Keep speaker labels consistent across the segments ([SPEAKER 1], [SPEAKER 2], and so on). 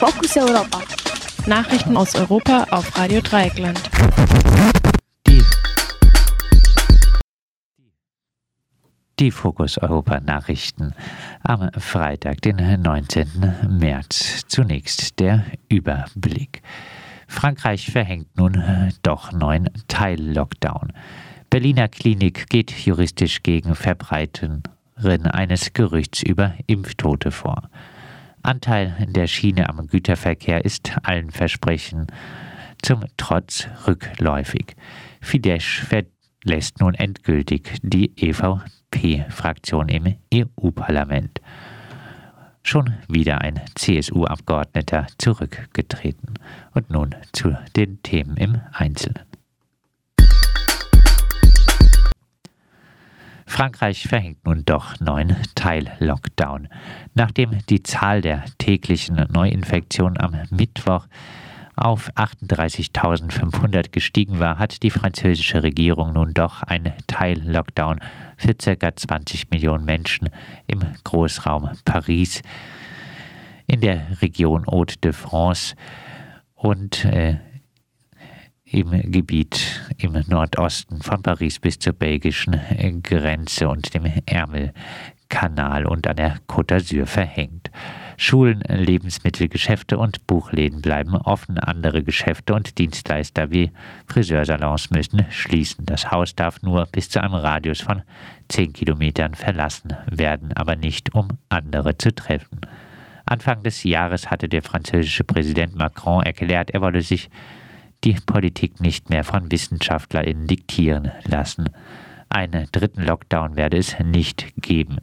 [SPEAKER 1] Fokus Europa.
[SPEAKER 2] Nachrichten aus Europa auf Radio Dreieckland.
[SPEAKER 3] Die, Fokus Europa Nachrichten am Freitag, den 19. März. Zunächst der Überblick. Frankreich verhängt nun doch neuen Teil-Lockdown. Berliner Klinik geht juristisch gegen Verbreiten eines Gerüchts über Impftote vor. Anteil der Schiene am Güterverkehr ist allen Versprechen zum Trotz rückläufig. Fidesz verlässt nun endgültig die EVP-Fraktion im EU-Parlament. Schon wieder ein CSU-Abgeordneter zurückgetreten. Und nun zu den Themen im Einzelnen. Frankreich verhängt nun doch neuen Teil-Lockdown. Nachdem die Zahl der täglichen Neuinfektionen am Mittwoch auf 38.500 gestiegen war, hat die französische Regierung nun doch einen Teil-Lockdown für ca. 20 Millionen Menschen im Großraum Paris, in der Region Haute-de-France und äh, im Gebiet im Nordosten von Paris bis zur belgischen Grenze und dem Ärmelkanal und an der Côte d'Azur verhängt. Schulen, Lebensmittelgeschäfte und Buchläden bleiben offen. Andere Geschäfte und Dienstleister wie Friseursalons müssen schließen. Das Haus darf nur bis zu einem Radius von 10 Kilometern verlassen werden, aber nicht um andere zu treffen. Anfang des Jahres hatte der französische Präsident Macron erklärt, er wolle sich die Politik nicht mehr von WissenschaftlerInnen diktieren lassen. Einen dritten Lockdown werde es nicht geben.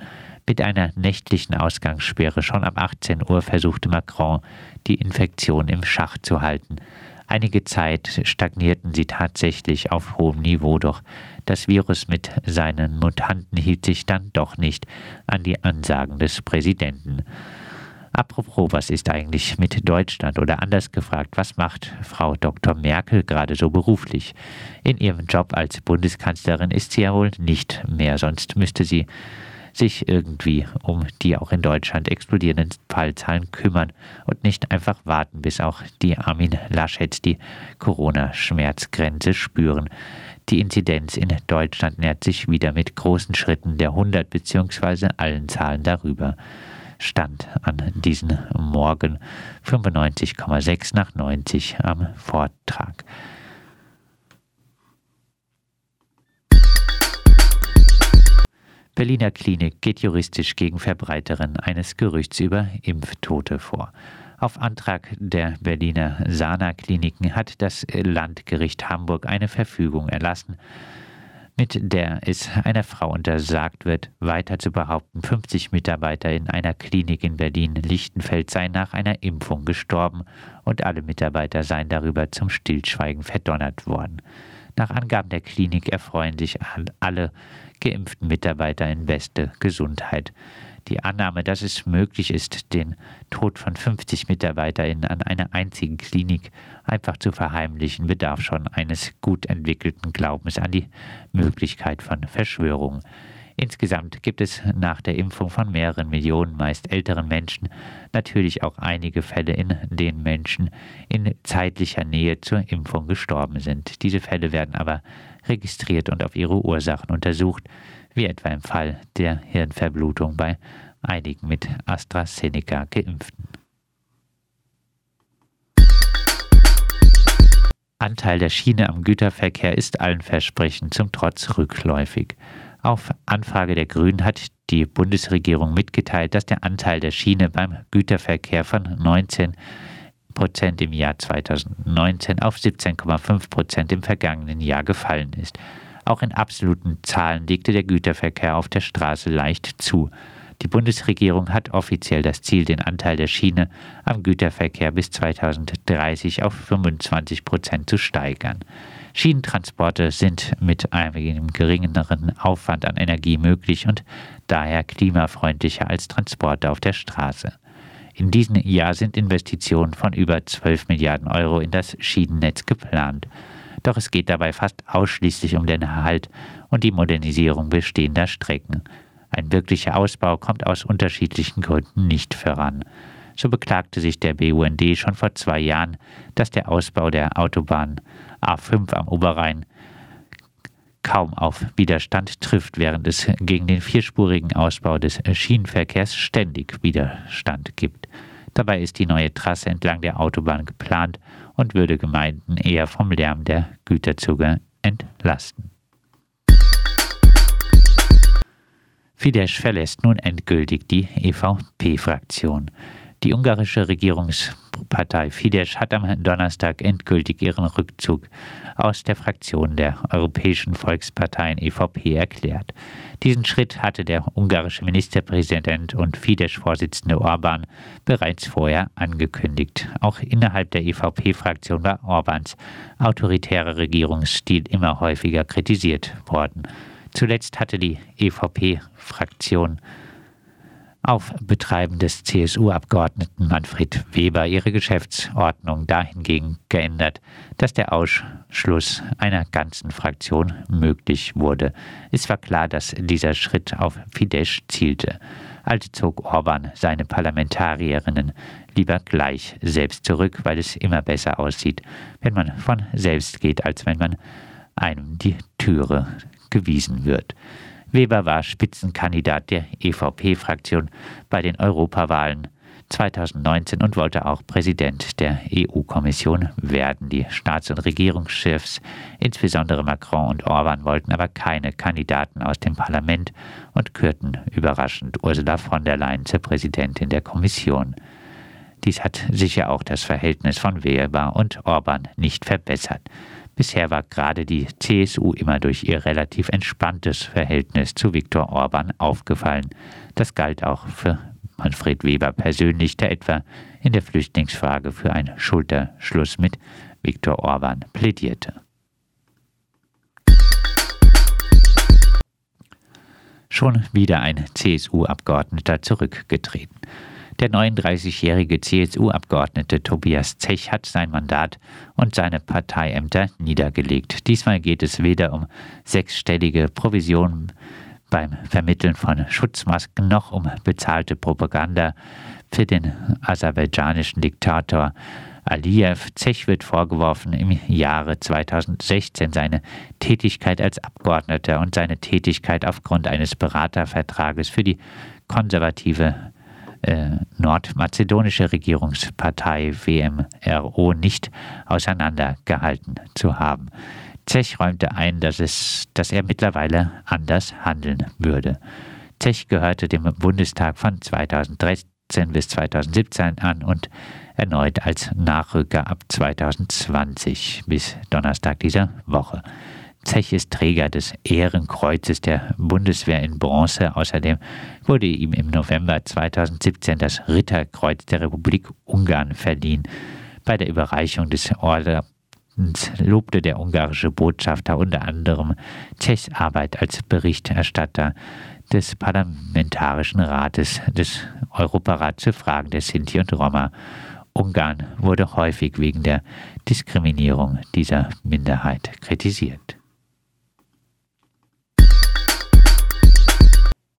[SPEAKER 3] Mit einer nächtlichen Ausgangssperre schon ab 18 Uhr versuchte Macron, die Infektion im Schach zu halten. Einige Zeit stagnierten sie tatsächlich auf hohem Niveau, doch das Virus mit seinen Mutanten hielt sich dann doch nicht an die Ansagen des Präsidenten. Apropos, was ist eigentlich mit Deutschland? Oder anders gefragt, was macht Frau Dr. Merkel gerade so beruflich? In ihrem Job als Bundeskanzlerin ist sie ja wohl nicht mehr, sonst müsste sie sich irgendwie um die auch in Deutschland explodierenden Fallzahlen kümmern und nicht einfach warten, bis auch die Armin Laschet die Corona-Schmerzgrenze spüren. Die Inzidenz in Deutschland nähert sich wieder mit großen Schritten der 100 bzw. allen Zahlen darüber stand an diesem Morgen 95,6 nach 90 am Vortrag. Berliner Klinik geht juristisch gegen Verbreiterin eines Gerüchts über Impftote vor. Auf Antrag der Berliner Sana-Kliniken hat das Landgericht Hamburg eine Verfügung erlassen, mit der es einer Frau untersagt wird, weiter zu behaupten, 50 Mitarbeiter in einer Klinik in Berlin-Lichtenfeld seien nach einer Impfung gestorben und alle Mitarbeiter seien darüber zum Stillschweigen verdonnert worden. Nach Angaben der Klinik erfreuen sich alle geimpften Mitarbeiter in beste Gesundheit. Die Annahme, dass es möglich ist, den Tod von 50 MitarbeiterInnen an einer einzigen Klinik einfach zu verheimlichen, bedarf schon eines gut entwickelten Glaubens an die Möglichkeit von Verschwörungen. Insgesamt gibt es nach der Impfung von mehreren Millionen meist älteren Menschen natürlich auch einige Fälle, in denen Menschen in zeitlicher Nähe zur Impfung gestorben sind. Diese Fälle werden aber registriert und auf ihre Ursachen untersucht wie etwa im Fall der Hirnverblutung bei einigen mit AstraZeneca geimpften. Anteil der Schiene am Güterverkehr ist allen Versprechen zum Trotz rückläufig. Auf Anfrage der Grünen hat die Bundesregierung mitgeteilt, dass der Anteil der Schiene beim Güterverkehr von 19 Prozent im Jahr 2019 auf 17,5 Prozent im vergangenen Jahr gefallen ist. Auch in absoluten Zahlen legte der Güterverkehr auf der Straße leicht zu. Die Bundesregierung hat offiziell das Ziel, den Anteil der Schiene am Güterverkehr bis 2030 auf 25 Prozent zu steigern. Schienentransporte sind mit einem geringeren Aufwand an Energie möglich und daher klimafreundlicher als Transporte auf der Straße. In diesem Jahr sind Investitionen von über 12 Milliarden Euro in das Schienennetz geplant doch es geht dabei fast ausschließlich um den Erhalt und die Modernisierung bestehender Strecken. Ein wirklicher Ausbau kommt aus unterschiedlichen Gründen nicht voran. So beklagte sich der BUND schon vor zwei Jahren, dass der Ausbau der Autobahn A5 am Oberrhein kaum auf Widerstand trifft, während es gegen den vierspurigen Ausbau des Schienenverkehrs ständig Widerstand gibt. Dabei ist die neue Trasse entlang der Autobahn geplant und würde Gemeinden eher vom Lärm der Güterzüge entlasten. Fidesz verlässt nun endgültig die EVP-Fraktion. Die ungarische Regierungspartei Fidesz hat am Donnerstag endgültig ihren Rückzug aus der Fraktion der Europäischen Volksparteien EVP erklärt. Diesen Schritt hatte der ungarische Ministerpräsident und Fidesz-Vorsitzende Orban bereits vorher angekündigt. Auch innerhalb der EVP-Fraktion war Orbans autoritärer Regierungsstil immer häufiger kritisiert worden. Zuletzt hatte die EVP-Fraktion auf Betreiben des CSU-Abgeordneten Manfred Weber ihre Geschäftsordnung dahingegen geändert, dass der Ausschluss einer ganzen Fraktion möglich wurde. Es war klar, dass dieser Schritt auf Fidesz zielte. Also zog Orban seine Parlamentarierinnen lieber gleich selbst zurück, weil es immer besser aussieht, wenn man von selbst geht, als wenn man einem die Türe gewiesen wird. Weber war Spitzenkandidat der EVP-Fraktion bei den Europawahlen 2019 und wollte auch Präsident der EU-Kommission werden. Die Staats- und Regierungschefs, insbesondere Macron und Orban, wollten aber keine Kandidaten aus dem Parlament und kürten überraschend Ursula von der Leyen zur Präsidentin der Kommission. Dies hat sicher auch das Verhältnis von Weber und Orban nicht verbessert. Bisher war gerade die CSU immer durch ihr relativ entspanntes Verhältnis zu Viktor Orban aufgefallen. Das galt auch für Manfred Weber persönlich, der etwa in der Flüchtlingsfrage für einen Schulterschluss mit Viktor Orban plädierte. Schon wieder ein CSU-Abgeordneter zurückgetreten. Der 39-jährige CSU-Abgeordnete Tobias Zech hat sein Mandat und seine Parteiämter niedergelegt. Diesmal geht es weder um sechsstellige Provisionen beim Vermitteln von Schutzmasken noch um bezahlte Propaganda für den aserbaidschanischen Diktator Aliyev. Zech wird vorgeworfen, im Jahre 2016 seine Tätigkeit als Abgeordneter und seine Tätigkeit aufgrund eines Beratervertrages für die konservative äh, nordmazedonische Regierungspartei WMRO nicht auseinandergehalten zu haben. Zech räumte ein, dass, es, dass er mittlerweile anders handeln würde. Zech gehörte dem Bundestag von 2013 bis 2017 an und erneut als Nachrücker ab 2020 bis Donnerstag dieser Woche. Zech ist Träger des Ehrenkreuzes der Bundeswehr in Bronze. Außerdem wurde ihm im November 2017 das Ritterkreuz der Republik Ungarn verliehen. Bei der Überreichung des Ordens lobte der ungarische Botschafter unter anderem Zechs Arbeit als Berichterstatter des Parlamentarischen Rates des Europarats zu Fragen der Sinti und Roma. Ungarn wurde häufig wegen der Diskriminierung dieser Minderheit kritisiert.